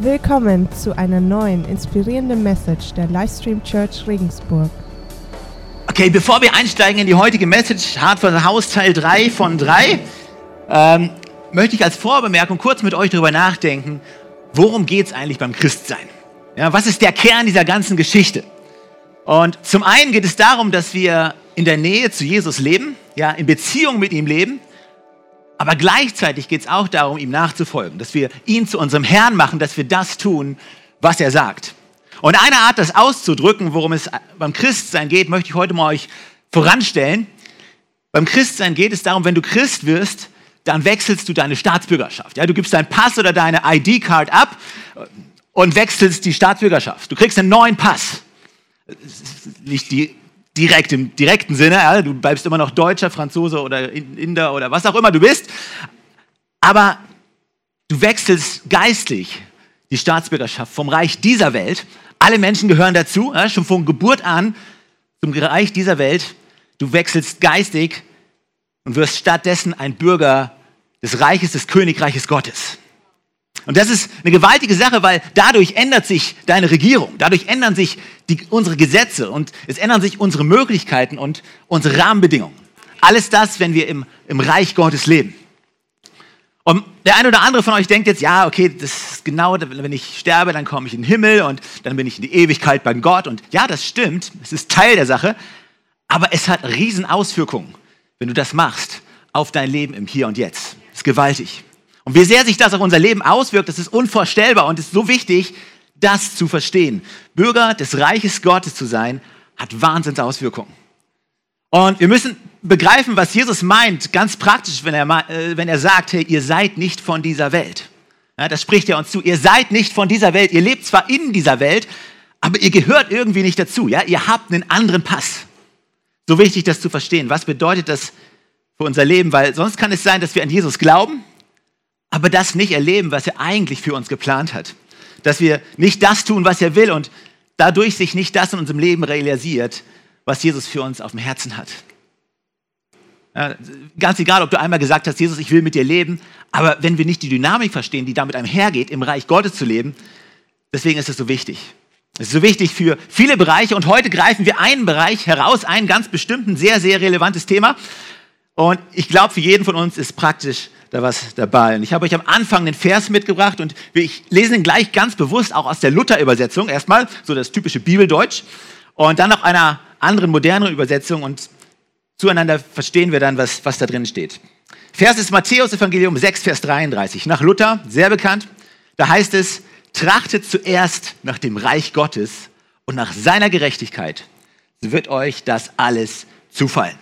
Willkommen zu einer neuen inspirierenden Message der Livestream Church Regensburg. Okay, bevor wir einsteigen in die heutige Message, Hart von Haus Teil 3 von 3, ähm, möchte ich als Vorbemerkung kurz mit euch darüber nachdenken, worum geht es eigentlich beim Christsein? Ja, was ist der Kern dieser ganzen Geschichte? Und zum einen geht es darum, dass wir in der Nähe zu Jesus leben, ja, in Beziehung mit ihm leben, aber gleichzeitig geht es auch darum, ihm nachzufolgen, dass wir ihn zu unserem Herrn machen, dass wir das tun, was er sagt. Und eine Art, das auszudrücken, worum es beim Christsein geht, möchte ich heute mal euch voranstellen. Beim Christsein geht es darum, wenn du Christ wirst, dann wechselst du deine Staatsbürgerschaft. Ja, du gibst deinen Pass oder deine ID-Card ab und wechselst die Staatsbürgerschaft. Du kriegst einen neuen Pass. Nicht die direkt im direkten Sinne, ja, du bleibst immer noch Deutscher, Franzose oder Inder oder was auch immer du bist, aber du wechselst geistlich die Staatsbürgerschaft vom Reich dieser Welt. Alle Menschen gehören dazu, ja, schon von Geburt an zum Reich dieser Welt. Du wechselst geistig und wirst stattdessen ein Bürger des Reiches, des Königreiches Gottes. Und das ist eine gewaltige Sache, weil dadurch ändert sich deine Regierung, dadurch ändern sich die, unsere Gesetze und es ändern sich unsere Möglichkeiten und unsere Rahmenbedingungen. Alles das, wenn wir im, im Reich Gottes leben. Und der eine oder andere von euch denkt jetzt, ja, okay, das ist genau, wenn ich sterbe, dann komme ich in den Himmel und dann bin ich in die Ewigkeit bei Gott. Und ja, das stimmt, es ist Teil der Sache, aber es hat Riesenauswirkungen, wenn du das machst, auf dein Leben im Hier und Jetzt. Das ist gewaltig. Und wie sehr sich das auf unser Leben auswirkt, das ist unvorstellbar und ist so wichtig, das zu verstehen. Bürger des Reiches Gottes zu sein, hat Wahnsinnsauswirkungen. Und wir müssen begreifen, was Jesus meint, ganz praktisch, wenn er, äh, wenn er sagt, hey, ihr seid nicht von dieser Welt. Ja, das spricht er uns zu. Ihr seid nicht von dieser Welt. Ihr lebt zwar in dieser Welt, aber ihr gehört irgendwie nicht dazu. Ja? Ihr habt einen anderen Pass. So wichtig, das zu verstehen. Was bedeutet das für unser Leben? Weil sonst kann es sein, dass wir an Jesus glauben, aber das nicht erleben, was er eigentlich für uns geplant hat. Dass wir nicht das tun, was er will und dadurch sich nicht das in unserem Leben realisiert, was Jesus für uns auf dem Herzen hat. Ja, ganz egal, ob du einmal gesagt hast, Jesus, ich will mit dir leben, aber wenn wir nicht die Dynamik verstehen, die damit einhergeht, im Reich Gottes zu leben, deswegen ist es so wichtig. Es ist so wichtig für viele Bereiche und heute greifen wir einen Bereich heraus, einen ganz bestimmten, sehr, sehr relevantes Thema. Und ich glaube, für jeden von uns ist praktisch da was dabei. Und ich habe euch am Anfang den Vers mitgebracht und ich lese ihn gleich ganz bewusst auch aus der Luther-Übersetzung erstmal, so das typische Bibeldeutsch, und dann noch einer anderen, moderneren Übersetzung und zueinander verstehen wir dann, was, was da drin steht. Vers ist Matthäus Evangelium 6, Vers 33. Nach Luther, sehr bekannt, da heißt es, trachtet zuerst nach dem Reich Gottes und nach seiner Gerechtigkeit, so wird euch das alles zufallen.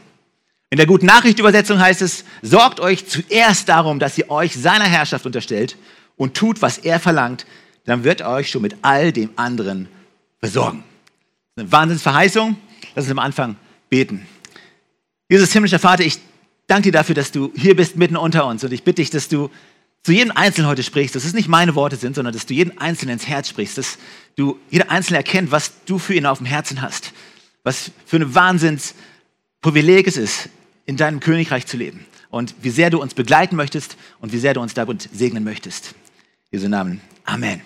In der Guten Nachricht Übersetzung heißt es, sorgt euch zuerst darum, dass ihr euch seiner Herrschaft unterstellt und tut, was er verlangt, dann wird er euch schon mit all dem anderen ist eine Wahnsinnsverheißung. Lass uns am Anfang beten. Jesus himmlischer Vater, ich danke dir dafür, dass du hier bist mitten unter uns und ich bitte dich, dass du zu jedem Einzelnen heute sprichst, dass es nicht meine Worte sind, sondern dass du jeden Einzelnen ins Herz sprichst, dass du jeder Einzelne erkennt, was du für ihn auf dem Herzen hast. Was für eine Wahnsinnsprivileg es ist, in deinem Königreich zu leben. Und wie sehr du uns begleiten möchtest und wie sehr du uns damit segnen möchtest. Jesu Namen. Amen.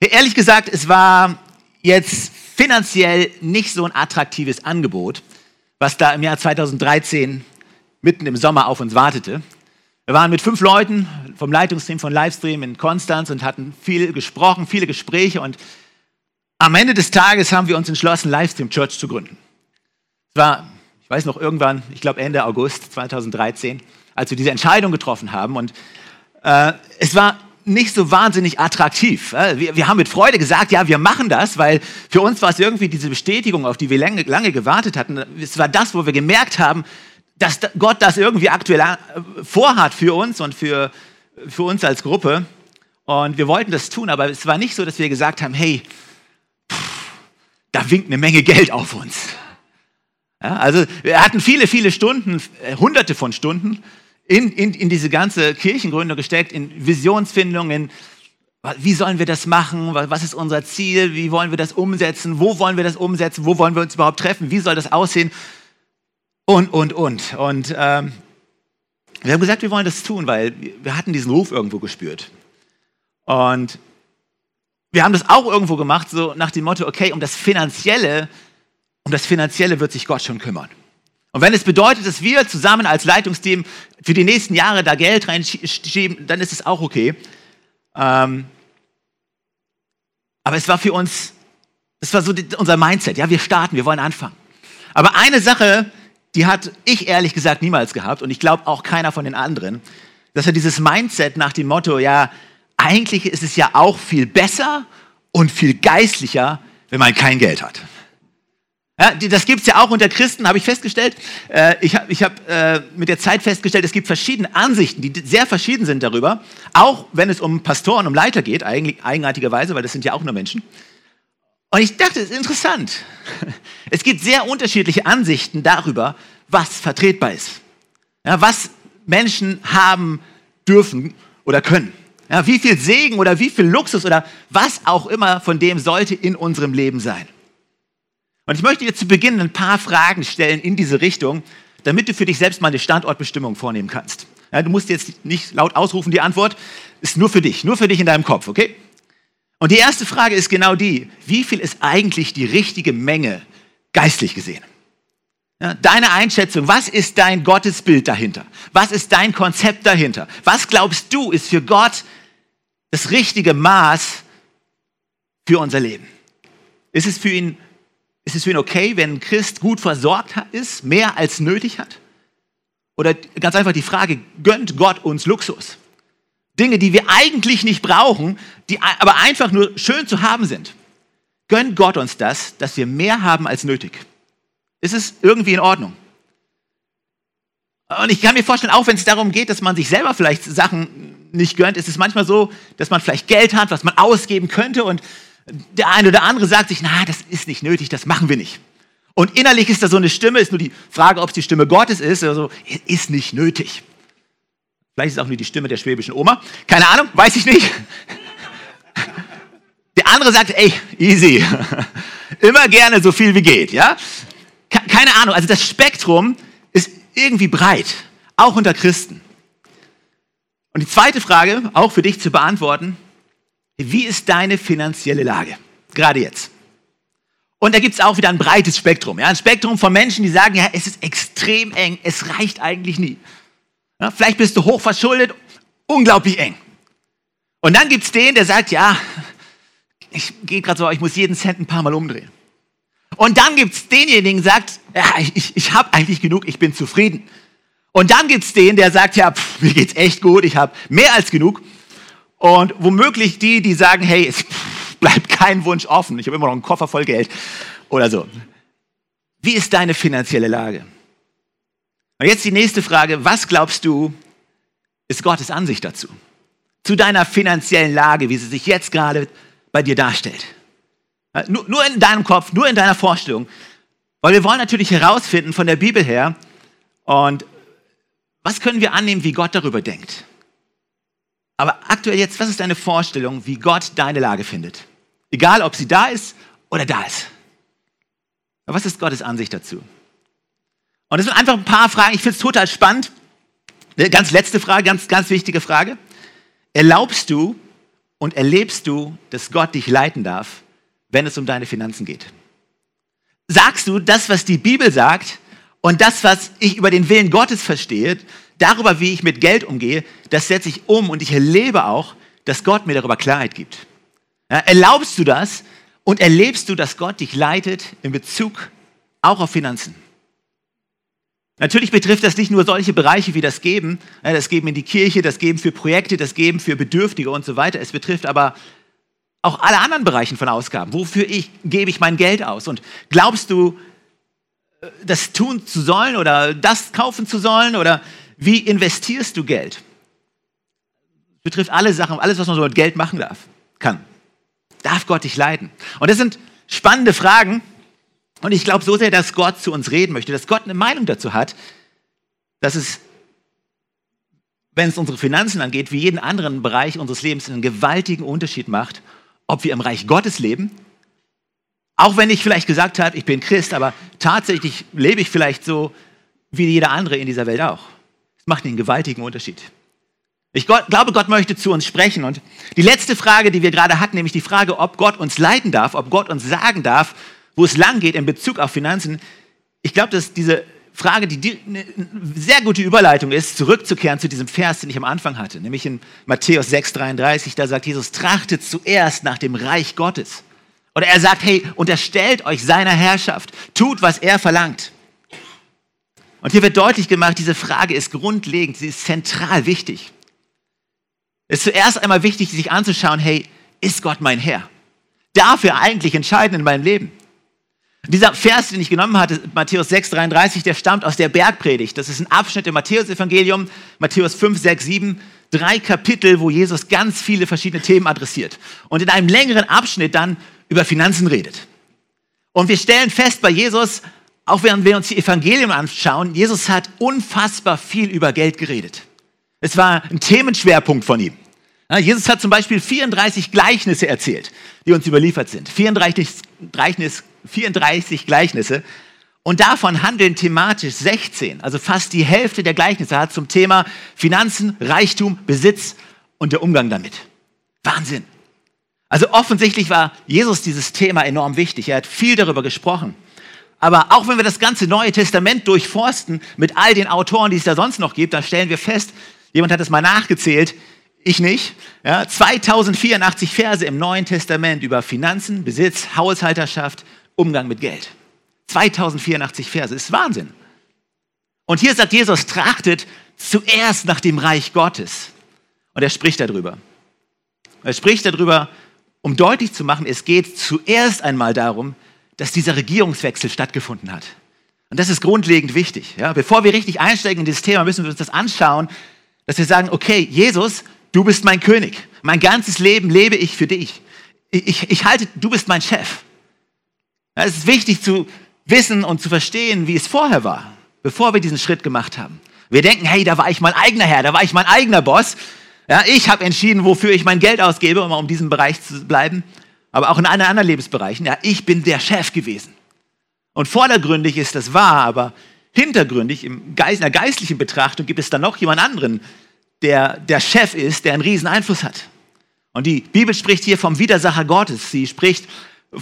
Ehrlich gesagt, es war jetzt finanziell nicht so ein attraktives Angebot, was da im Jahr 2013 mitten im Sommer auf uns wartete. Wir waren mit fünf Leuten vom Leitungsteam von Livestream in Konstanz und hatten viel gesprochen, viele Gespräche und am Ende des Tages haben wir uns entschlossen, Livestream Church zu gründen. Es war ich weiß noch irgendwann, ich glaube Ende August 2013, als wir diese Entscheidung getroffen haben. Und äh, es war nicht so wahnsinnig attraktiv. Wir, wir, haben mit Freude gesagt, ja, wir machen das, weil für uns war es irgendwie diese Bestätigung, auf die wir lange, lange gewartet hatten. Es war das, wo wir gemerkt haben, dass Gott das irgendwie aktuell äh, vorhat für uns und für, für uns als Gruppe. Und wir wollten das tun, aber es war nicht so, dass wir gesagt haben, hey, pff, da winkt eine Menge Geld auf uns. Ja, also wir hatten viele, viele Stunden, äh, hunderte von Stunden in, in, in diese ganze Kirchengründung gesteckt, in Visionsfindung, in wie sollen wir das machen, was ist unser Ziel, wie wollen wir das umsetzen, wo wollen wir das umsetzen, wo wollen wir uns überhaupt treffen, wie soll das aussehen? Und, und, und. Und ähm, wir haben gesagt, wir wollen das tun, weil wir hatten diesen Ruf irgendwo gespürt. Und wir haben das auch irgendwo gemacht, so nach dem Motto, okay, um das Finanzielle, um das Finanzielle wird sich Gott schon kümmern. Und wenn es bedeutet, dass wir zusammen als Leitungsteam für die nächsten Jahre da Geld reinschieben, dann ist es auch okay. Ähm, aber es war für uns, es war so die, unser Mindset. Ja, wir starten, wir wollen anfangen. Aber eine Sache, die hat ich ehrlich gesagt niemals gehabt und ich glaube auch keiner von den anderen, dass er dieses Mindset nach dem Motto, ja, eigentlich ist es ja auch viel besser und viel geistlicher, wenn man kein Geld hat. Ja, das gibt es ja auch unter Christen, habe ich festgestellt. Äh, ich habe ich hab, äh, mit der Zeit festgestellt, es gibt verschiedene Ansichten, die sehr verschieden sind darüber. Auch wenn es um Pastoren, um Leiter geht, eigentlich, eigenartigerweise, weil das sind ja auch nur Menschen. Und ich dachte, es ist interessant. Es gibt sehr unterschiedliche Ansichten darüber, was vertretbar ist. Ja, was Menschen haben dürfen oder können. Ja, wie viel Segen oder wie viel Luxus oder was auch immer von dem sollte in unserem Leben sein. Und ich möchte dir zu Beginn ein paar Fragen stellen in diese Richtung, damit du für dich selbst mal eine Standortbestimmung vornehmen kannst. Ja, du musst jetzt nicht laut ausrufen, die Antwort ist nur für dich, nur für dich in deinem Kopf, okay? Und die erste Frage ist genau die, wie viel ist eigentlich die richtige Menge geistlich gesehen? Ja, deine Einschätzung, was ist dein Gottesbild dahinter? Was ist dein Konzept dahinter? Was glaubst du, ist für Gott das richtige Maß für unser Leben? Ist es für ihn, ist es für ihn okay, wenn ein Christ gut versorgt ist, mehr als nötig hat? Oder ganz einfach die Frage, gönnt Gott uns Luxus? Dinge, die wir eigentlich nicht brauchen, die aber einfach nur schön zu haben sind. Gönnt Gott uns das, dass wir mehr haben als nötig? Ist es irgendwie in Ordnung? Und ich kann mir vorstellen, auch wenn es darum geht, dass man sich selber vielleicht Sachen nicht gönnt, ist es manchmal so, dass man vielleicht Geld hat, was man ausgeben könnte und der eine oder andere sagt sich, na, das ist nicht nötig, das machen wir nicht. Und innerlich ist da so eine Stimme, ist nur die Frage, ob es die Stimme Gottes ist, also ist nicht nötig. Vielleicht ist es auch nur die Stimme der schwäbischen Oma. Keine Ahnung, weiß ich nicht. Der andere sagt, ey, easy. Immer gerne so viel wie geht, ja? Keine Ahnung, also das Spektrum ist irgendwie breit, auch unter Christen. Und die zweite Frage, auch für dich zu beantworten, wie ist deine finanzielle Lage? Gerade jetzt. Und da gibt es auch wieder ein breites Spektrum. Ja? Ein Spektrum von Menschen, die sagen, ja, es ist extrem eng, es reicht eigentlich nie. Ja, vielleicht bist du hoch verschuldet, unglaublich eng. Und dann gibt es den, der sagt, ja, ich gehe gerade so, ich muss jeden Cent ein paar Mal umdrehen. Und dann gibt es denjenigen, der sagt, ja, ich, ich habe eigentlich genug, ich bin zufrieden. Und dann gibt es den, der sagt, ja, pff, mir geht's echt gut, ich habe mehr als genug. Und womöglich die, die sagen, hey, es bleibt kein Wunsch offen, ich habe immer noch einen Koffer voll Geld oder so. Wie ist deine finanzielle Lage? Und jetzt die nächste Frage, was glaubst du, ist Gottes Ansicht dazu? Zu deiner finanziellen Lage, wie sie sich jetzt gerade bei dir darstellt. Nur, nur in deinem Kopf, nur in deiner Vorstellung. Weil wir wollen natürlich herausfinden von der Bibel her, und was können wir annehmen, wie Gott darüber denkt? Aber aktuell jetzt, was ist deine Vorstellung, wie Gott deine Lage findet? Egal, ob sie da ist oder da ist. Aber was ist Gottes Ansicht dazu? Und das sind einfach ein paar Fragen. Ich finde es total spannend. Eine ganz letzte Frage, ganz, ganz wichtige Frage. Erlaubst du und erlebst du, dass Gott dich leiten darf, wenn es um deine Finanzen geht? Sagst du das, was die Bibel sagt und das, was ich über den Willen Gottes verstehe, darüber, wie ich mit Geld umgehe, das setze ich um und ich erlebe auch, dass Gott mir darüber Klarheit gibt? Ja, erlaubst du das und erlebst du, dass Gott dich leitet in Bezug auch auf Finanzen? Natürlich betrifft das nicht nur solche Bereiche wie das Geben, das Geben in die Kirche, das Geben für Projekte, das Geben für Bedürftige und so weiter. Es betrifft aber auch alle anderen Bereiche von Ausgaben. Wofür ich, gebe ich mein Geld aus? Und glaubst du, äh, das tun zu sollen oder das kaufen zu sollen? Oder wie investierst du Geld? Das betrifft alle Sachen, alles, was man so mit Geld machen darf, kann. Darf Gott dich leiten? Und das sind spannende Fragen, und ich glaube so sehr, dass Gott zu uns reden möchte, dass Gott eine Meinung dazu hat, dass es, wenn es unsere Finanzen angeht, wie jeden anderen Bereich unseres Lebens einen gewaltigen Unterschied macht, ob wir im Reich Gottes leben, auch wenn ich vielleicht gesagt habe, ich bin Christ, aber tatsächlich lebe ich vielleicht so wie jeder andere in dieser Welt auch. Macht einen gewaltigen Unterschied. Ich glaube, Gott möchte zu uns sprechen. Und die letzte Frage, die wir gerade hatten, nämlich die Frage, ob Gott uns leiten darf, ob Gott uns sagen darf, wo es lang geht in Bezug auf Finanzen. Ich glaube, dass diese Frage, die eine sehr gute Überleitung ist, zurückzukehren zu diesem Vers, den ich am Anfang hatte, nämlich in Matthäus 6,33, da sagt Jesus, trachtet zuerst nach dem Reich Gottes. Oder er sagt, hey, unterstellt euch seiner Herrschaft, tut, was er verlangt. Und hier wird deutlich gemacht, diese Frage ist grundlegend, sie ist zentral wichtig. Es ist zuerst einmal wichtig, sich anzuschauen, hey, ist Gott mein Herr? Darf er eigentlich entscheiden in meinem Leben? Dieser Vers, den ich genommen hatte, Matthäus 6, 33, der stammt aus der Bergpredigt. Das ist ein Abschnitt im Matthäus-Evangelium, Matthäus 5, 6, 7, drei Kapitel, wo Jesus ganz viele verschiedene Themen adressiert. Und in einem längeren Abschnitt dann über Finanzen redet. Und wir stellen fest bei Jesus, auch während wir uns die Evangelien anschauen, Jesus hat unfassbar viel über Geld geredet. Es war ein Themenschwerpunkt von ihm. Jesus hat zum Beispiel 34 Gleichnisse erzählt, die uns überliefert sind. 34, 34 Gleichnisse. Und davon handeln thematisch 16, also fast die Hälfte der Gleichnisse hat zum Thema Finanzen, Reichtum, Besitz und der Umgang damit. Wahnsinn. Also offensichtlich war Jesus dieses Thema enorm wichtig. Er hat viel darüber gesprochen. Aber auch wenn wir das ganze Neue Testament durchforsten mit all den Autoren, die es da sonst noch gibt, da stellen wir fest, Jemand hat es mal nachgezählt, ich nicht. Ja, 2084 Verse im Neuen Testament über Finanzen, Besitz, Haushalterschaft, Umgang mit Geld. 2084 Verse, ist Wahnsinn. Und hier sagt Jesus, trachtet zuerst nach dem Reich Gottes. Und er spricht darüber. Er spricht darüber, um deutlich zu machen, es geht zuerst einmal darum, dass dieser Regierungswechsel stattgefunden hat. Und das ist grundlegend wichtig. Ja? Bevor wir richtig einsteigen in dieses Thema, müssen wir uns das anschauen, dass wir sagen, okay, Jesus, du bist mein König. Mein ganzes Leben lebe ich für dich. Ich, ich, ich halte, du bist mein Chef. Ja, es ist wichtig zu wissen und zu verstehen, wie es vorher war, bevor wir diesen Schritt gemacht haben. Wir denken, hey, da war ich mein eigener Herr, da war ich mein eigener Boss. Ja, ich habe entschieden, wofür ich mein Geld ausgebe, um in diesem Bereich zu bleiben. Aber auch in allen anderen Lebensbereichen. Ja, ich bin der Chef gewesen. Und vordergründig ist das wahr, aber hintergründig, im Geist, in der geistlichen Betrachtung, gibt es dann noch jemand anderen, der der Chef ist, der einen riesen Einfluss hat. Und die Bibel spricht hier vom Widersacher Gottes. Sie spricht, äh,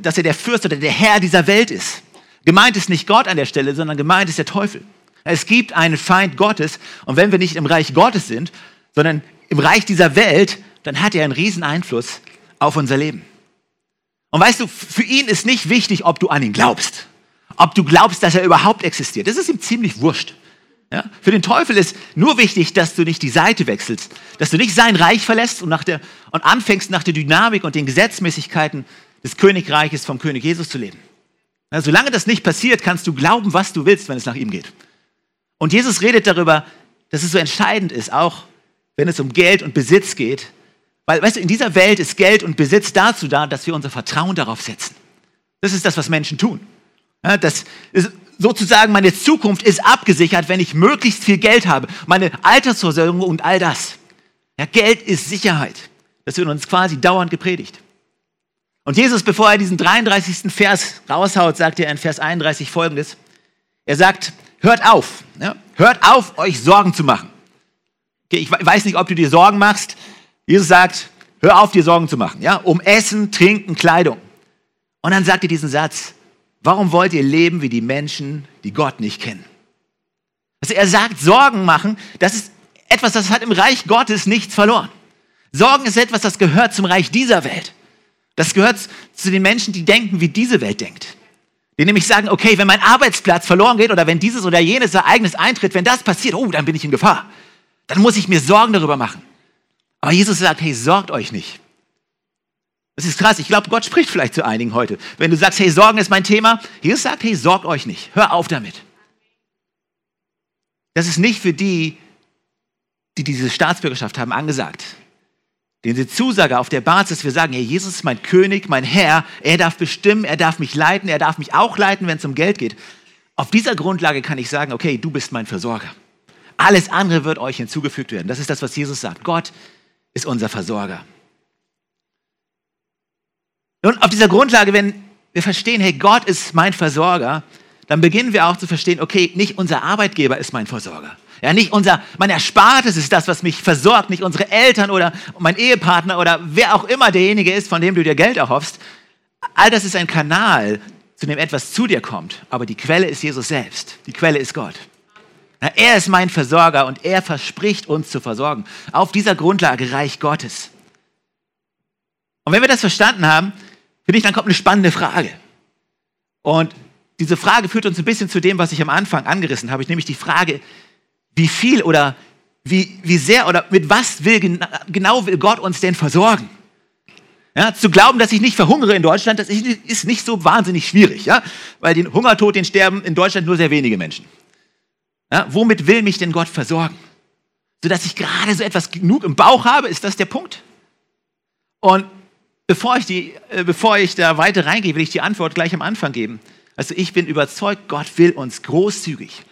dass er der Fürst oder der Herr dieser Welt ist. Gemeint ist nicht Gott an der Stelle, sondern gemeint ist der Teufel. Es gibt einen Feind Gottes und wenn wir nicht im Reich Gottes sind, sondern im Reich dieser Welt, dann hat er einen riesen Einfluss auf unser Leben. Und weißt du, für ihn ist nicht wichtig, ob du an ihn glaubst ob du glaubst, dass er überhaupt existiert. Das ist ihm ziemlich wurscht. Ja? Für den Teufel ist nur wichtig, dass du nicht die Seite wechselst, dass du nicht sein Reich verlässt und, nach der, und anfängst nach der Dynamik und den Gesetzmäßigkeiten des Königreiches vom König Jesus zu leben. Ja, solange das nicht passiert, kannst du glauben, was du willst, wenn es nach ihm geht. Und Jesus redet darüber, dass es so entscheidend ist, auch wenn es um Geld und Besitz geht. Weil, weißt du, in dieser Welt ist Geld und Besitz dazu da, dass wir unser Vertrauen darauf setzen. Das ist das, was Menschen tun. Ja, das ist sozusagen meine Zukunft ist abgesichert, wenn ich möglichst viel Geld habe. Meine Altersversorgung und all das. Ja, Geld ist Sicherheit. Das wird uns quasi dauernd gepredigt. Und Jesus, bevor er diesen 33. Vers raushaut, sagt er in Vers 31 folgendes. Er sagt, hört auf, ja, hört auf, euch Sorgen zu machen. Okay, ich weiß nicht, ob du dir Sorgen machst. Jesus sagt, hör auf, dir Sorgen zu machen, ja, um Essen, Trinken, Kleidung. Und dann sagt er diesen Satz, Warum wollt ihr leben wie die Menschen, die Gott nicht kennen? Also er sagt, Sorgen machen, das ist etwas, das hat im Reich Gottes nichts verloren. Sorgen ist etwas, das gehört zum Reich dieser Welt. Das gehört zu den Menschen, die denken, wie diese Welt denkt. Die nämlich sagen, okay, wenn mein Arbeitsplatz verloren geht oder wenn dieses oder jenes Ereignis eintritt, wenn das passiert, oh, dann bin ich in Gefahr. Dann muss ich mir Sorgen darüber machen. Aber Jesus sagt, hey, sorgt euch nicht. Das ist krass. Ich glaube, Gott spricht vielleicht zu einigen heute. Wenn du sagst, hey, Sorgen ist mein Thema, Jesus sagt, hey, sorgt euch nicht. Hör auf damit. Das ist nicht für die, die diese Staatsbürgerschaft haben, angesagt. Diese Zusage auf der Basis, wir sagen, hey, Jesus ist mein König, mein Herr, er darf bestimmen, er darf mich leiten, er darf mich auch leiten, wenn es um Geld geht. Auf dieser Grundlage kann ich sagen, okay, du bist mein Versorger. Alles andere wird euch hinzugefügt werden. Das ist das, was Jesus sagt. Gott ist unser Versorger. Und auf dieser Grundlage, wenn wir verstehen, hey, Gott ist mein Versorger, dann beginnen wir auch zu verstehen, okay, nicht unser Arbeitgeber ist mein Versorger. Ja, nicht unser, mein Erspartes ist das, was mich versorgt, nicht unsere Eltern oder mein Ehepartner oder wer auch immer derjenige ist, von dem du dir Geld erhoffst. All das ist ein Kanal, zu dem etwas zu dir kommt. Aber die Quelle ist Jesus selbst. Die Quelle ist Gott. Er ist mein Versorger und er verspricht uns zu versorgen. Auf dieser Grundlage Reich Gottes. Und wenn wir das verstanden haben, finde ich, dann kommt eine spannende Frage. Und diese Frage führt uns ein bisschen zu dem, was ich am Anfang angerissen habe, nämlich die Frage, wie viel oder wie, wie sehr oder mit was will genau will Gott uns denn versorgen? Ja, zu glauben, dass ich nicht verhungere in Deutschland, das ist nicht so wahnsinnig schwierig, ja? weil den Hungertod, den sterben in Deutschland nur sehr wenige Menschen. Ja, womit will mich denn Gott versorgen? Sodass ich gerade so etwas genug im Bauch habe, ist das der Punkt? Und bevor ich, die, äh, bevor ich da weiter reingehe, will ich die Antwort gleich am Anfang geben. Also ich bin überzeugt, Gott will uns großzügig,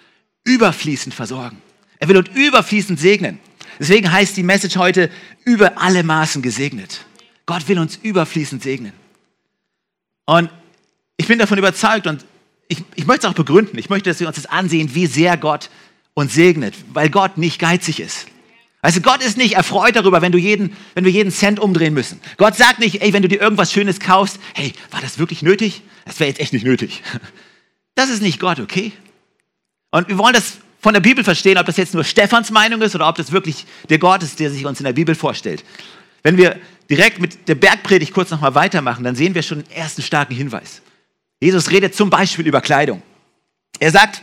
überfließend versorgen. Er will uns überfließend segnen. Deswegen heißt die Message heute über alle Maßen gesegnet. Gott will uns überfließend segnen. Und ich bin davon überzeugt und ich, ich möchte es auch begründen. Ich möchte, dass wir uns das ansehen, wie sehr Gott uns segnet, weil Gott nicht geizig ist. Also Gott ist nicht erfreut darüber, wenn, du jeden, wenn wir jeden Cent umdrehen müssen. Gott sagt nicht, ey, wenn du dir irgendwas Schönes kaufst, hey, war das wirklich nötig? Das wäre jetzt echt nicht nötig. Das ist nicht Gott, okay? Und wir wollen das von der Bibel verstehen, ob das jetzt nur Stephans Meinung ist oder ob das wirklich der Gott ist, der sich uns in der Bibel vorstellt. Wenn wir direkt mit der Bergpredigt kurz nochmal weitermachen, dann sehen wir schon einen ersten starken Hinweis. Jesus redet zum Beispiel über Kleidung. Er sagt,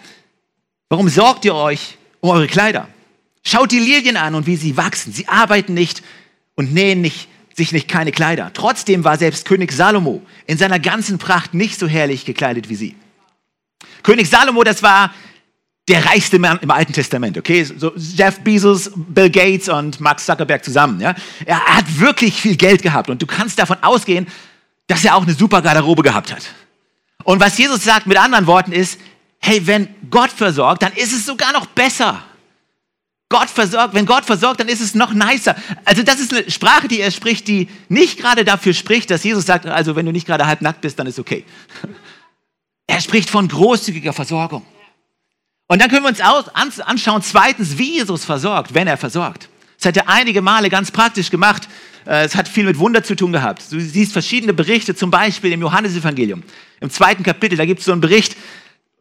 warum sorgt ihr euch um eure Kleider? Schaut die Lilien an und wie sie wachsen. Sie arbeiten nicht und nähen nicht, sich nicht keine Kleider. Trotzdem war selbst König Salomo in seiner ganzen Pracht nicht so herrlich gekleidet wie sie. König Salomo, das war der reichste Mann im Alten Testament, okay? So Jeff Bezos, Bill Gates und Mark Zuckerberg zusammen, ja? Er hat wirklich viel Geld gehabt und du kannst davon ausgehen, dass er auch eine super Garderobe gehabt hat. Und was Jesus sagt mit anderen Worten ist, hey, wenn Gott versorgt, dann ist es sogar noch besser. Gott versorgt, wenn Gott versorgt, dann ist es noch nicer. Also das ist eine Sprache, die er spricht, die nicht gerade dafür spricht, dass Jesus sagt, also wenn du nicht gerade halb nackt bist, dann ist okay. Er spricht von großzügiger Versorgung. Und dann können wir uns anschauen, zweitens, wie Jesus versorgt, wenn er versorgt. Das hat er einige Male ganz praktisch gemacht. Äh, es hat viel mit Wunder zu tun gehabt. Du siehst verschiedene Berichte, zum Beispiel im Johannesevangelium. Im zweiten Kapitel, da gibt es so einen Bericht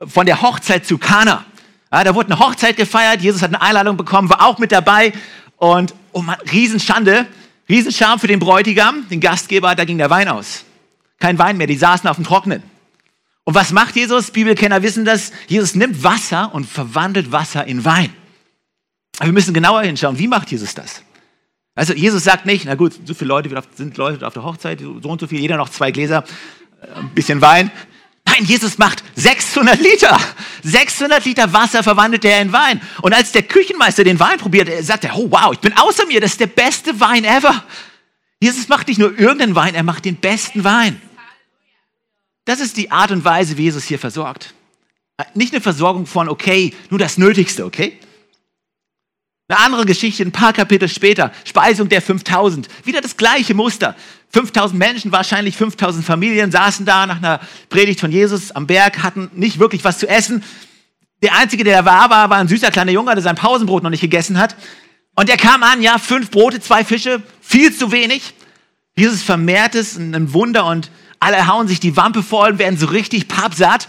von der Hochzeit zu Kana. Ja, da wurde eine Hochzeit gefeiert, Jesus hat eine Einladung bekommen, war auch mit dabei und oh Mann, Riesenschande, Riesenscham für den Bräutigam, den Gastgeber, da ging der Wein aus. Kein Wein mehr, die saßen auf dem Trockenen. Und was macht Jesus? Bibelkenner wissen das. Jesus nimmt Wasser und verwandelt Wasser in Wein. Aber wir müssen genauer hinschauen. Wie macht Jesus das? Also Jesus sagt nicht, na gut, so viele Leute sind Leute auf der Hochzeit, so und so viel, jeder noch zwei Gläser, äh, ein bisschen Wein. Nein, Jesus macht 600 Liter. 600 Liter Wasser verwandelt er in Wein. Und als der Küchenmeister den Wein probiert, sagt er, oh wow, ich bin außer mir, das ist der beste Wein ever. Jesus macht nicht nur irgendeinen Wein, er macht den besten Wein. Das ist die Art und Weise, wie Jesus hier versorgt. Nicht eine Versorgung von, okay, nur das Nötigste, okay? Eine andere Geschichte, ein paar Kapitel später, Speisung der 5000. Wieder das gleiche Muster. 5000 Menschen, wahrscheinlich 5000 Familien, saßen da nach einer Predigt von Jesus am Berg, hatten nicht wirklich was zu essen. Der Einzige, der da war, war, war ein süßer kleiner Junge, der sein Pausenbrot noch nicht gegessen hat. Und der kam an, ja, fünf Brote, zwei Fische, viel zu wenig. Jesus vermehrt es, ein Wunder und alle hauen sich die Wampe voll, werden so richtig pappsatt.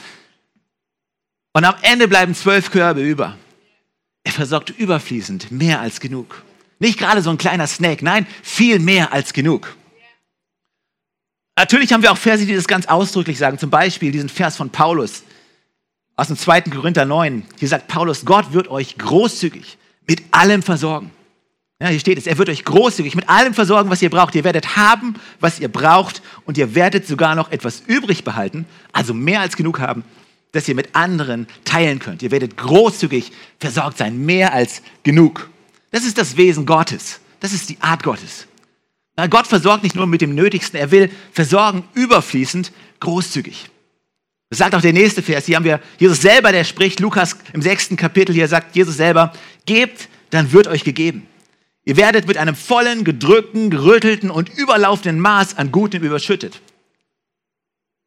Und am Ende bleiben zwölf Körbe über. Er versorgt überfließend, mehr als genug. Nicht gerade so ein kleiner Snack, nein, viel mehr als genug. Natürlich haben wir auch Verse, die das ganz ausdrücklich sagen. Zum Beispiel diesen Vers von Paulus aus dem 2. Korinther 9. Hier sagt Paulus, Gott wird euch großzügig mit allem versorgen. Ja, hier steht es, er wird euch großzügig mit allem versorgen, was ihr braucht. Ihr werdet haben, was ihr braucht und ihr werdet sogar noch etwas übrig behalten, also mehr als genug haben, dass ihr mit anderen teilen könnt. Ihr werdet großzügig versorgt sein, mehr als genug. Das ist das Wesen Gottes. Das ist die Art Gottes. Gott versorgt nicht nur mit dem Nötigsten, er will versorgen überfließend, großzügig. Das sagt auch der nächste Vers. Hier haben wir Jesus selber, der spricht, Lukas im sechsten Kapitel, hier sagt Jesus selber, gebt, dann wird euch gegeben. Ihr werdet mit einem vollen, gedrückten, gerüttelten und überlaufenden Maß an Gutem überschüttet.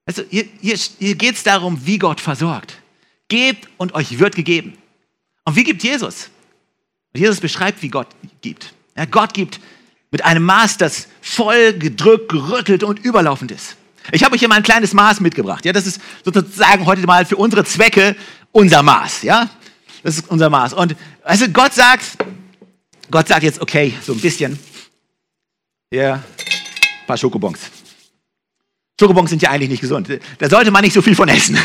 Also hier, hier, hier geht es darum, wie Gott versorgt. Gebt und euch wird gegeben. Und wie gibt Jesus? Und Jesus beschreibt, wie Gott gibt. Ja, Gott gibt mit einem Maß, das voll gedrückt, gerüttelt und überlaufend ist. Ich habe euch hier mal ein kleines Maß mitgebracht. Ja, das ist sozusagen heute mal für unsere Zwecke unser Maß. Ja, das ist unser Maß. Und also Gott sagt, Gott sagt jetzt, okay, so ein bisschen. Hier, ein paar Schokobons. Schokobons sind ja eigentlich nicht gesund. Da sollte man nicht so viel von essen.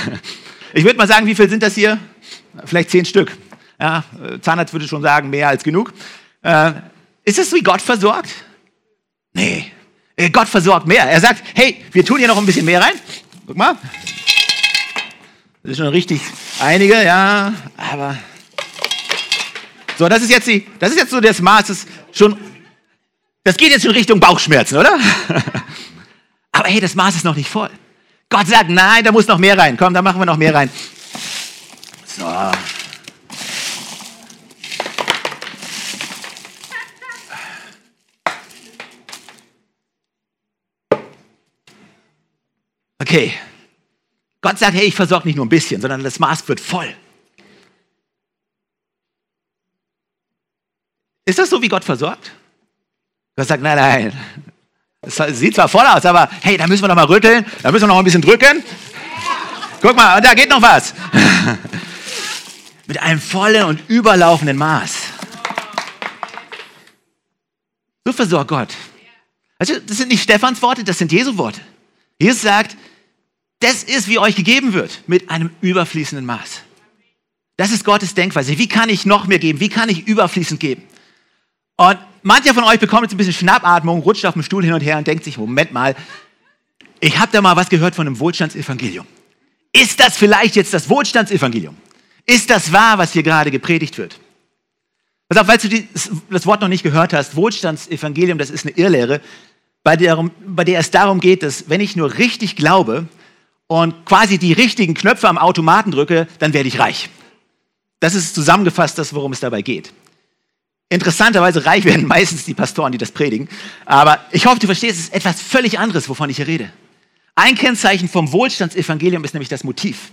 Ich würde mal sagen, wie viel sind das hier? Vielleicht zehn Stück. Ja, Zahnarzt würde schon sagen, mehr als genug. Äh, ist es wie Gott versorgt? Nee. Äh, Gott versorgt mehr. Er sagt, hey, wir tun hier noch ein bisschen mehr rein. Guck mal. Das ist schon richtig einige, ja, aber. So, das ist jetzt die, das ist jetzt so das Maß, das schon, das geht jetzt schon Richtung Bauchschmerzen, oder? aber hey, das Maß ist noch nicht voll. Gott sagt, nein, da muss noch mehr rein. Komm, da machen wir noch mehr rein. So. Okay. Gott sagt, hey, ich versorge nicht nur ein bisschen, sondern das Maß wird voll. Ist das so, wie Gott versorgt? Gott sagt, nein, nein. Es sieht zwar voll aus, aber hey, da müssen wir noch mal rütteln, da müssen wir noch ein bisschen drücken. Guck mal, da geht noch was. Mit einem vollen und überlaufenden Maß. So versorgt Gott. Also, das sind nicht Stephans Worte, das sind Jesu Worte. Jesus sagt, das ist, wie euch gegeben wird, mit einem überfließenden Maß. Das ist Gottes Denkweise. Wie kann ich noch mehr geben? Wie kann ich überfließend geben? Und mancher von euch bekommt jetzt ein bisschen Schnappatmung, rutscht auf dem Stuhl hin und her und denkt sich, Moment mal, ich habe da mal was gehört von einem Wohlstandsevangelium. Ist das vielleicht jetzt das Wohlstandsevangelium? Ist das wahr, was hier gerade gepredigt wird? Pass auf, falls du das Wort noch nicht gehört hast, Wohlstandsevangelium, das ist eine Irrlehre, bei der, bei der es darum geht, dass wenn ich nur richtig glaube und quasi die richtigen Knöpfe am Automaten drücke, dann werde ich reich. Das ist zusammengefasst das, worum es dabei geht. Interessanterweise reich werden meistens die Pastoren, die das predigen. Aber ich hoffe, du verstehst, es ist etwas völlig anderes, wovon ich hier rede. Ein Kennzeichen vom Wohlstandsevangelium ist nämlich das Motiv.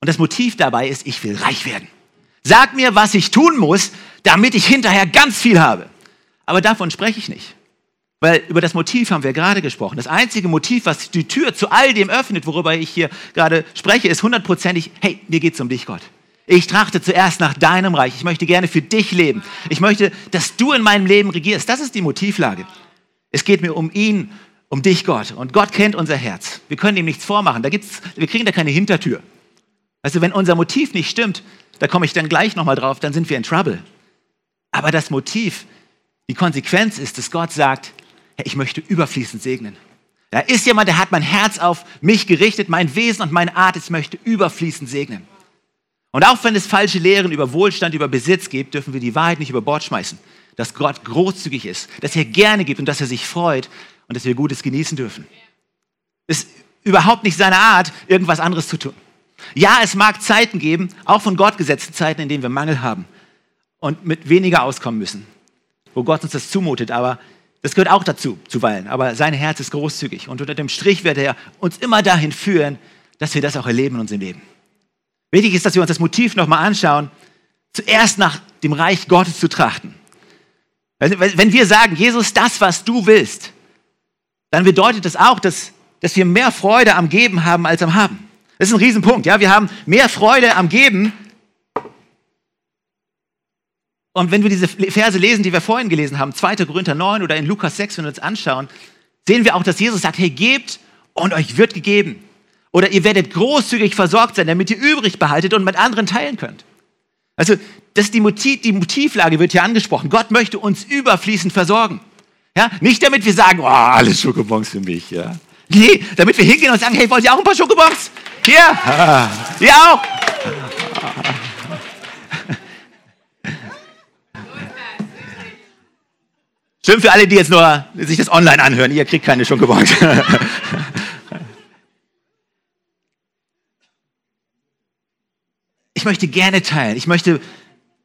Und das Motiv dabei ist, ich will reich werden. Sag mir, was ich tun muss, damit ich hinterher ganz viel habe. Aber davon spreche ich nicht. Weil über das Motiv haben wir gerade gesprochen. Das einzige Motiv, was die Tür zu all dem öffnet, worüber ich hier gerade spreche, ist hundertprozentig, hey, mir geht es um dich, Gott. Ich trachte zuerst nach deinem Reich. Ich möchte gerne für dich leben. Ich möchte, dass du in meinem Leben regierst. Das ist die Motivlage. Es geht mir um ihn, um dich, Gott. Und Gott kennt unser Herz. Wir können ihm nichts vormachen. Da gibt's, wir kriegen da keine Hintertür. Also wenn unser Motiv nicht stimmt, da komme ich dann gleich nochmal drauf, dann sind wir in Trouble. Aber das Motiv, die Konsequenz ist, dass Gott sagt, hey, ich möchte überfließend segnen. Da ist jemand, der hat mein Herz auf mich gerichtet, mein Wesen und meine Art, ich möchte überfließend segnen. Und auch wenn es falsche Lehren über Wohlstand, über Besitz gibt, dürfen wir die Wahrheit nicht über Bord schmeißen. Dass Gott großzügig ist, dass er gerne gibt und dass er sich freut und dass wir Gutes genießen dürfen. Ist überhaupt nicht seine Art, irgendwas anderes zu tun. Ja, es mag Zeiten geben, auch von Gott gesetzte Zeiten, in denen wir Mangel haben und mit weniger auskommen müssen, wo Gott uns das zumutet, aber das gehört auch dazu, zuweilen. Aber sein Herz ist großzügig und unter dem Strich wird er uns immer dahin führen, dass wir das auch erleben in unserem Leben. Wichtig ist, dass wir uns das Motiv nochmal anschauen, zuerst nach dem Reich Gottes zu trachten. Wenn wir sagen, Jesus, das, was du willst, dann bedeutet das auch, dass, dass wir mehr Freude am Geben haben als am Haben. Das ist ein Riesenpunkt. Ja? Wir haben mehr Freude am Geben. Und wenn wir diese Verse lesen, die wir vorhin gelesen haben, 2. Korinther 9 oder in Lukas 6, wenn wir uns anschauen, sehen wir auch, dass Jesus sagt, hey, gebt und euch wird gegeben. Oder ihr werdet großzügig versorgt sein, damit ihr übrig behaltet und mit anderen teilen könnt. Also das die, Motiv, die Motivlage wird hier angesprochen. Gott möchte uns überfließend versorgen. Ja? Nicht damit wir sagen, oh, alles Schokobons für mich. Ja? Nee, damit wir hingehen und sagen, hey, wollt ihr auch ein paar Schokobons? Hier, ah. ihr auch. Schön für alle, die jetzt nur sich das online anhören. Ihr kriegt keine Schokobons. ich möchte gerne teilen. Ich möchte,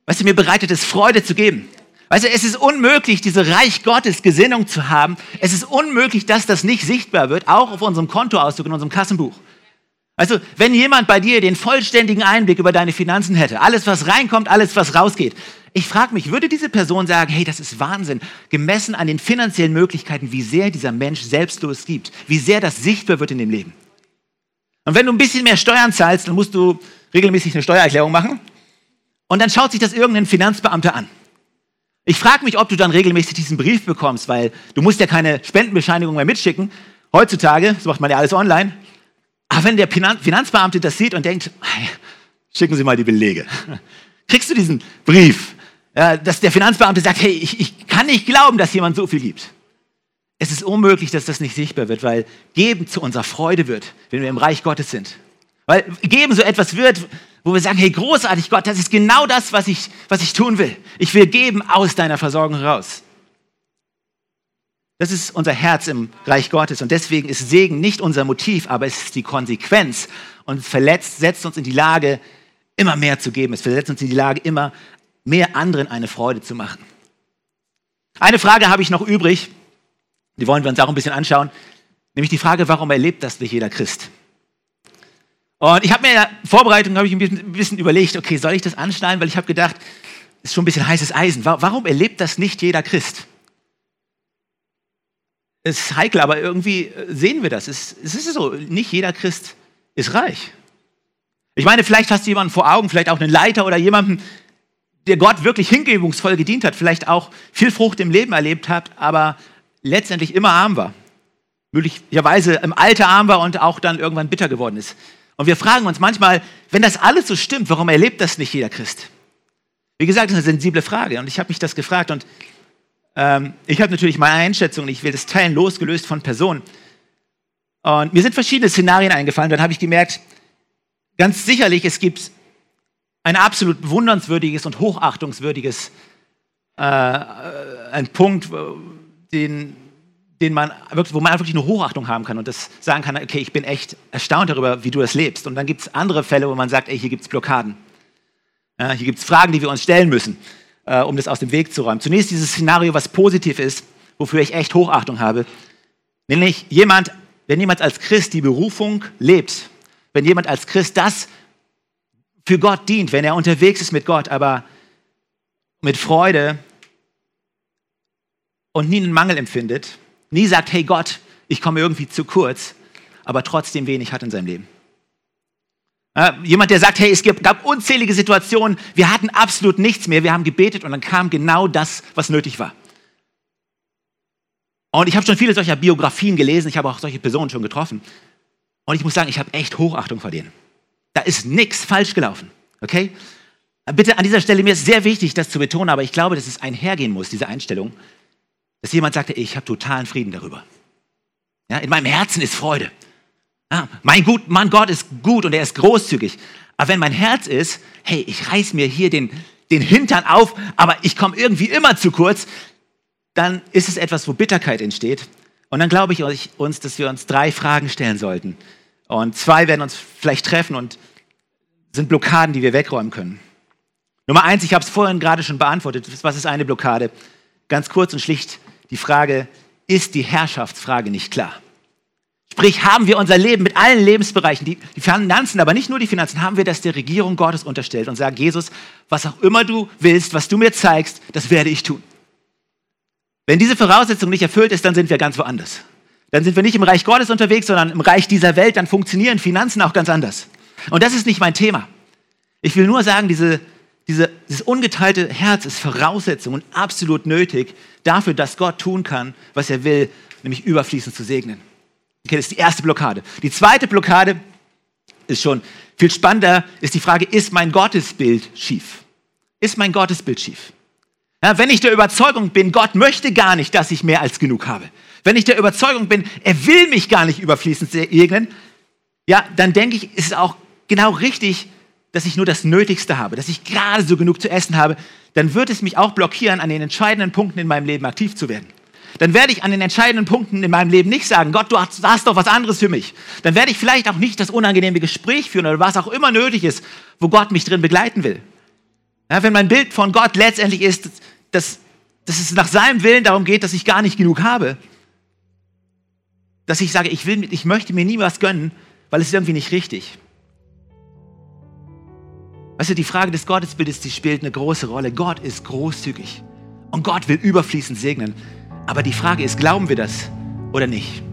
weißt du, mir bereitet es Freude zu geben. Weißt du, es ist unmöglich, diese Reich Gottes Gesinnung zu haben. Es ist unmöglich, dass das nicht sichtbar wird, auch auf unserem Kontoauszug in unserem Kassenbuch. Also, wenn jemand bei dir den vollständigen Einblick über deine Finanzen hätte, alles was reinkommt, alles was rausgeht, Ich frage mich, würde diese Person sagen, hey, das ist Wahnsinn, gemessen an den finanziellen Möglichkeiten, wie sehr dieser Mensch selbstlos gibt, wie sehr das sichtbar wird in dem Leben. Und wenn du ein bisschen mehr Steuern zahlst, dann musst du regelmäßig eine Steuererklärung machen. Und dann schaut sich das irgendein Finanzbeamter an. Ich frage mich, ob du dann regelmäßig diesen Brief bekommst, weil du musst ja keine Spendenbescheinigung mehr mitschicken. Heutzutage, das macht man ja alles online. Aber wenn der Finanzbeamte das sieht und denkt, schicken Sie mal die Belege, kriegst du diesen Brief, dass der Finanzbeamte sagt, hey, ich, ich kann nicht glauben, dass jemand so viel gibt. Es ist unmöglich, dass das nicht sichtbar wird, weil geben zu unserer Freude wird, wenn wir im Reich Gottes sind. Weil geben so etwas wird, wo wir sagen, hey, großartig Gott, das ist genau das, was ich, was ich tun will. Ich will geben aus deiner Versorgung heraus. Das ist unser Herz im Reich Gottes und deswegen ist Segen nicht unser Motiv, aber es ist die Konsequenz und verletzt, setzt uns in die Lage, immer mehr zu geben. Es versetzt uns in die Lage, immer mehr anderen eine Freude zu machen. Eine Frage habe ich noch übrig, die wollen wir uns auch ein bisschen anschauen, nämlich die Frage, warum erlebt das nicht jeder Christ? Und ich habe mir in der Vorbereitung ich ein bisschen, ein bisschen, überlegt, okay, soll ich das anschneiden, weil ich habe gedacht, ist schon ein bisschen heißes Eisen. Warum erlebt das nicht jeder Christ? Es ist heikel, aber irgendwie äh, sehen wir das. Es, es ist so, nicht jeder Christ ist reich. Ich meine, vielleicht hast du jemanden vor Augen, vielleicht auch einen Leiter oder jemanden, der Gott wirklich hingebungsvoll gedient hat, vielleicht auch viel Frucht im Leben erlebt hat, aber letztendlich immer arm war. Möglicherweise im Alter arm war und auch dann irgendwann bitter geworden ist. Und wir fragen uns manchmal, wenn das alles so stimmt, warum erlebt das nicht jeder Christ? Wie gesagt, das ist eine sensible Frage und ich habe mich das gefragt und ähm, ich habe natürlich meine Einschätzung und ich will das teilen, losgelöst von Personen. Und mir sind verschiedene Szenarien eingefallen. Dann habe ich gemerkt, ganz sicherlich, es gibt ein absolut bewundernswürdiges und hochachtungswürdiges äh, ein Punkt, den, den man wirklich, wo man wirklich eine Hochachtung haben kann und das sagen kann, okay, ich bin echt erstaunt darüber, wie du das lebst. Und dann gibt es andere Fälle, wo man sagt, ey, hier gibt es Blockaden. Ja, hier gibt es Fragen, die wir uns stellen müssen, äh, um das aus dem Weg zu räumen. Zunächst dieses Szenario, was positiv ist, wofür ich echt Hochachtung habe. Nämlich jemand, wenn jemand als Christ die Berufung lebt, wenn jemand als Christ das für Gott dient, wenn er unterwegs ist mit Gott, aber mit Freude und nie einen Mangel empfindet, nie sagt, hey Gott, ich komme irgendwie zu kurz, aber trotzdem wenig hat in seinem Leben. Jemand, der sagt, hey, es gab unzählige Situationen, wir hatten absolut nichts mehr, wir haben gebetet und dann kam genau das, was nötig war. Und ich habe schon viele solcher Biografien gelesen, ich habe auch solche Personen schon getroffen. Und ich muss sagen, ich habe echt Hochachtung vor denen. Da ist nichts falsch gelaufen. Okay? Bitte an dieser Stelle, mir ist sehr wichtig, das zu betonen, aber ich glaube, dass es einhergehen muss, diese Einstellung, dass jemand sagte, ich habe totalen Frieden darüber. Ja, in meinem Herzen ist Freude. Ja, mein gut, Mann Gott ist gut und er ist großzügig. Aber wenn mein Herz ist, hey, ich reiß mir hier den, den Hintern auf, aber ich komme irgendwie immer zu kurz, dann ist es etwas, wo Bitterkeit entsteht. Und dann glaube ich uns, dass wir uns drei Fragen stellen sollten. Und zwei werden uns vielleicht treffen und sind Blockaden, die wir wegräumen können. Nummer eins, ich habe es vorhin gerade schon beantwortet. Was ist eine Blockade? Ganz kurz und schlicht die Frage, ist die Herrschaftsfrage nicht klar? Sprich, haben wir unser Leben mit allen Lebensbereichen, die, die Finanzen, aber nicht nur die Finanzen, haben wir das der Regierung Gottes unterstellt und sagen, Jesus, was auch immer du willst, was du mir zeigst, das werde ich tun. Wenn diese Voraussetzung nicht erfüllt ist, dann sind wir ganz woanders. Dann sind wir nicht im Reich Gottes unterwegs, sondern im Reich dieser Welt, dann funktionieren Finanzen auch ganz anders. Und das ist nicht mein Thema. Ich will nur sagen, diese diese, dieses ungeteilte Herz ist Voraussetzung und absolut nötig dafür, dass Gott tun kann, was er will, nämlich überfließend zu segnen. Okay, das ist die erste Blockade. Die zweite Blockade ist schon viel spannender, ist die Frage, ist mein Gottesbild schief? Ist mein Gottesbild schief? Ja, wenn ich der Überzeugung bin, Gott möchte gar nicht, dass ich mehr als genug habe. Wenn ich der Überzeugung bin, er will mich gar nicht überfließend segnen, ja, dann denke ich, ist es auch genau richtig, dass ich nur das Nötigste habe, dass ich gerade so genug zu essen habe, dann wird es mich auch blockieren, an den entscheidenden Punkten in meinem Leben aktiv zu werden. Dann werde ich an den entscheidenden Punkten in meinem Leben nicht sagen, Gott, du hast, hast doch was anderes für mich. Dann werde ich vielleicht auch nicht das unangenehme Gespräch führen oder was auch immer nötig ist, wo Gott mich drin begleiten will. Ja, wenn mein Bild von Gott letztendlich ist, dass, dass es nach seinem Willen darum geht, dass ich gar nicht genug habe, dass ich sage, ich, will, ich möchte mir nie was gönnen, weil es ist irgendwie nicht richtig Weißt du, die Frage des Gottesbildes, die spielt eine große Rolle. Gott ist großzügig und Gott will überfließend segnen. Aber die Frage ist, glauben wir das oder nicht?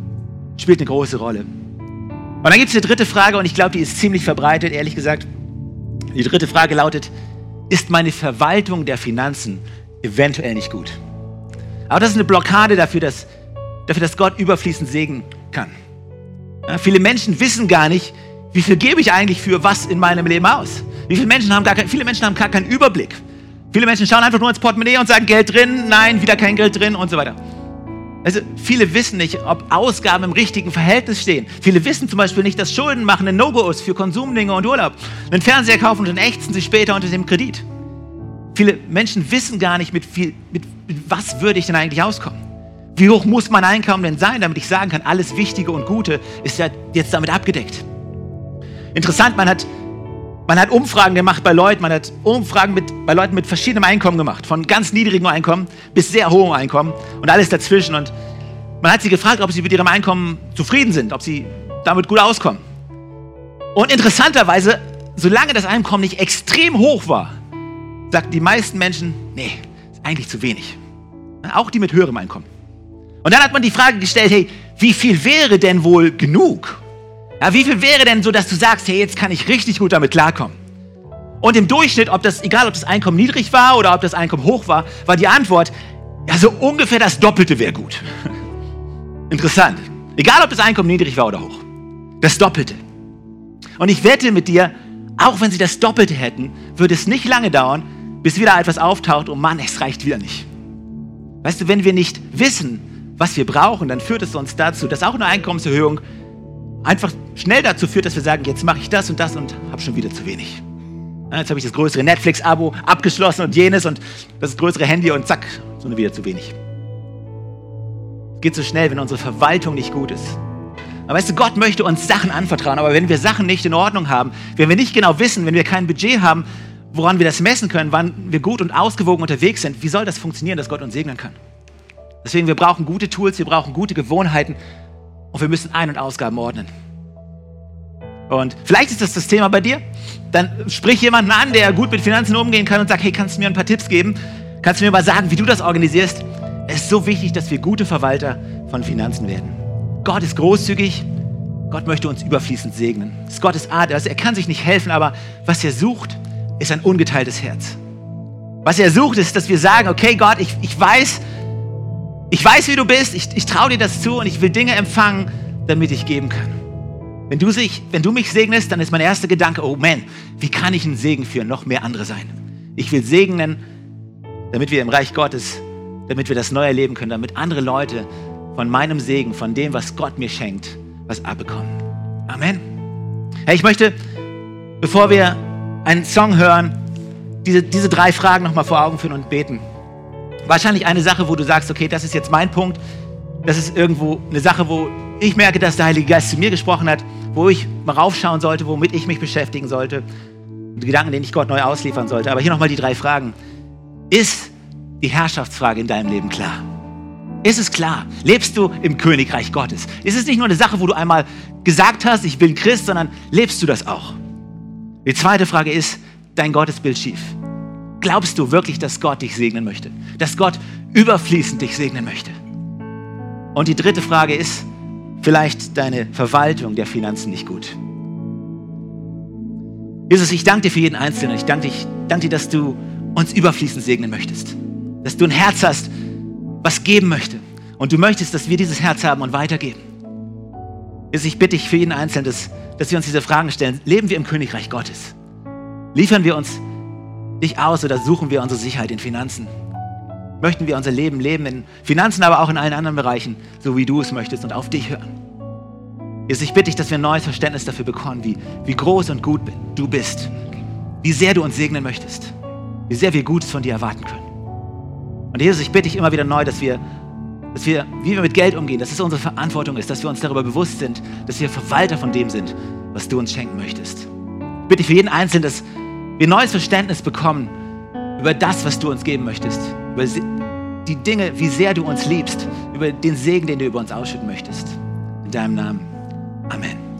Spielt eine große Rolle. Und dann gibt es eine dritte Frage und ich glaube, die ist ziemlich verbreitet, ehrlich gesagt. Die dritte Frage lautet, ist meine Verwaltung der Finanzen eventuell nicht gut? Aber das ist eine Blockade dafür, dass, dafür, dass Gott überfließend segnen kann. Ja, viele Menschen wissen gar nicht, wie viel gebe ich eigentlich für was in meinem Leben aus. Wie viele Menschen haben gar kein, viele Menschen haben gar keinen Überblick. Viele Menschen schauen einfach nur ins Portemonnaie und sagen Geld drin, nein, wieder kein Geld drin und so weiter. Also viele wissen nicht, ob Ausgaben im richtigen Verhältnis stehen. Viele wissen zum Beispiel nicht, dass Schulden machen ein No-Go ist für Konsumdinge und Urlaub. Einen Fernseher kaufen und dann ächzen sie später unter dem Kredit. Viele Menschen wissen gar nicht, mit, viel, mit, mit was würde ich denn eigentlich auskommen. Wie hoch muss mein Einkommen denn sein, damit ich sagen kann, alles Wichtige und Gute ist ja jetzt damit abgedeckt. Interessant, man hat, man hat Umfragen gemacht bei Leuten, man hat Umfragen mit, bei Leuten mit verschiedenem Einkommen gemacht, von ganz niedrigem Einkommen bis sehr hohem Einkommen und alles dazwischen. Und man hat sie gefragt, ob sie mit ihrem Einkommen zufrieden sind, ob sie damit gut auskommen. Und interessanterweise, solange das Einkommen nicht extrem hoch war, sagten die meisten Menschen, nee, ist eigentlich zu wenig. Auch die mit höherem Einkommen. Und dann hat man die Frage gestellt, hey, wie viel wäre denn wohl genug? Ja, wie viel wäre denn so, dass du sagst, hey, jetzt kann ich richtig gut damit klarkommen? Und im Durchschnitt, ob das, egal ob das Einkommen niedrig war oder ob das Einkommen hoch war, war die Antwort, ja, so ungefähr das Doppelte wäre gut. Interessant. Egal ob das Einkommen niedrig war oder hoch. Das Doppelte. Und ich wette mit dir, auch wenn sie das Doppelte hätten, würde es nicht lange dauern, bis wieder etwas auftaucht und Mann, es reicht wieder nicht. Weißt du, wenn wir nicht wissen, was wir brauchen, dann führt es uns dazu, dass auch eine Einkommenserhöhung einfach schnell dazu führt, dass wir sagen, jetzt mache ich das und das und habe schon wieder zu wenig. Jetzt habe ich das größere Netflix-Abo abgeschlossen und jenes und das größere Handy und zack, so wieder zu wenig. Es geht so schnell, wenn unsere Verwaltung nicht gut ist. Aber weißt du, Gott möchte uns Sachen anvertrauen, aber wenn wir Sachen nicht in Ordnung haben, wenn wir nicht genau wissen, wenn wir kein Budget haben, woran wir das messen können, wann wir gut und ausgewogen unterwegs sind, wie soll das funktionieren, dass Gott uns segnen kann? Deswegen, wir brauchen gute Tools, wir brauchen gute Gewohnheiten und wir müssen Ein- und Ausgaben ordnen. Und vielleicht ist das das Thema bei dir. Dann sprich jemanden an, der gut mit Finanzen umgehen kann und sag, hey, kannst du mir ein paar Tipps geben? Kannst du mir mal sagen, wie du das organisierst? Es ist so wichtig, dass wir gute Verwalter von Finanzen werden. Gott ist großzügig. Gott möchte uns überfließend segnen. Das ist Gottes Art. Also er kann sich nicht helfen, aber was er sucht, ist ein ungeteiltes Herz. Was er sucht, ist, dass wir sagen, okay Gott, ich, ich weiß, ich weiß, wie du bist, ich, ich traue dir das zu und ich will Dinge empfangen, damit ich geben kann. Wenn du, sich, wenn du mich segnest, dann ist mein erster Gedanke, oh man, wie kann ich ein Segen für noch mehr andere sein? Ich will segnen, damit wir im Reich Gottes, damit wir das neu erleben können, damit andere Leute von meinem Segen, von dem, was Gott mir schenkt, was abbekommen. Amen. Hey, ich möchte, bevor wir einen Song hören, diese, diese drei Fragen nochmal vor Augen führen und beten. Wahrscheinlich eine Sache, wo du sagst, okay, das ist jetzt mein Punkt. Das ist irgendwo eine Sache, wo ich merke, dass der Heilige Geist zu mir gesprochen hat, wo ich mal raufschauen sollte, womit ich mich beschäftigen sollte. Die Gedanken, den ich Gott neu ausliefern sollte. Aber hier nochmal die drei Fragen. Ist die Herrschaftsfrage in deinem Leben klar? Ist es klar? Lebst du im Königreich Gottes? Ist es nicht nur eine Sache, wo du einmal gesagt hast, ich bin Christ, sondern lebst du das auch? Die zweite Frage ist, dein Gottesbild schief. Glaubst du wirklich, dass Gott dich segnen möchte? Dass Gott überfließend dich segnen möchte? Und die dritte Frage ist, vielleicht deine Verwaltung der Finanzen nicht gut. Jesus, ich danke dir für jeden Einzelnen. Ich danke, dich, danke dir, dass du uns überfließend segnen möchtest. Dass du ein Herz hast, was geben möchte. Und du möchtest, dass wir dieses Herz haben und weitergeben. Jesus, ich bitte dich für jeden Einzelnen, dass, dass wir uns diese Fragen stellen. Leben wir im Königreich Gottes? Liefern wir uns dich aus oder suchen wir unsere Sicherheit in Finanzen? Möchten wir unser Leben leben in Finanzen, aber auch in allen anderen Bereichen, so wie du es möchtest und auf dich hören? Jesus, ich bitte dich, dass wir ein neues Verständnis dafür bekommen, wie, wie groß und gut du bist, wie sehr du uns segnen möchtest, wie sehr wir Gutes von dir erwarten können. Und Jesus, ich bitte dich immer wieder neu, dass wir, dass wir, wie wir mit Geld umgehen, dass es unsere Verantwortung ist, dass wir uns darüber bewusst sind, dass wir Verwalter von dem sind, was du uns schenken möchtest. Ich bitte dich für jeden Einzelnen, dass wir neues Verständnis bekommen über das, was du uns geben möchtest, über die Dinge, wie sehr du uns liebst, über den Segen, den du über uns ausschütten möchtest. In deinem Namen. Amen.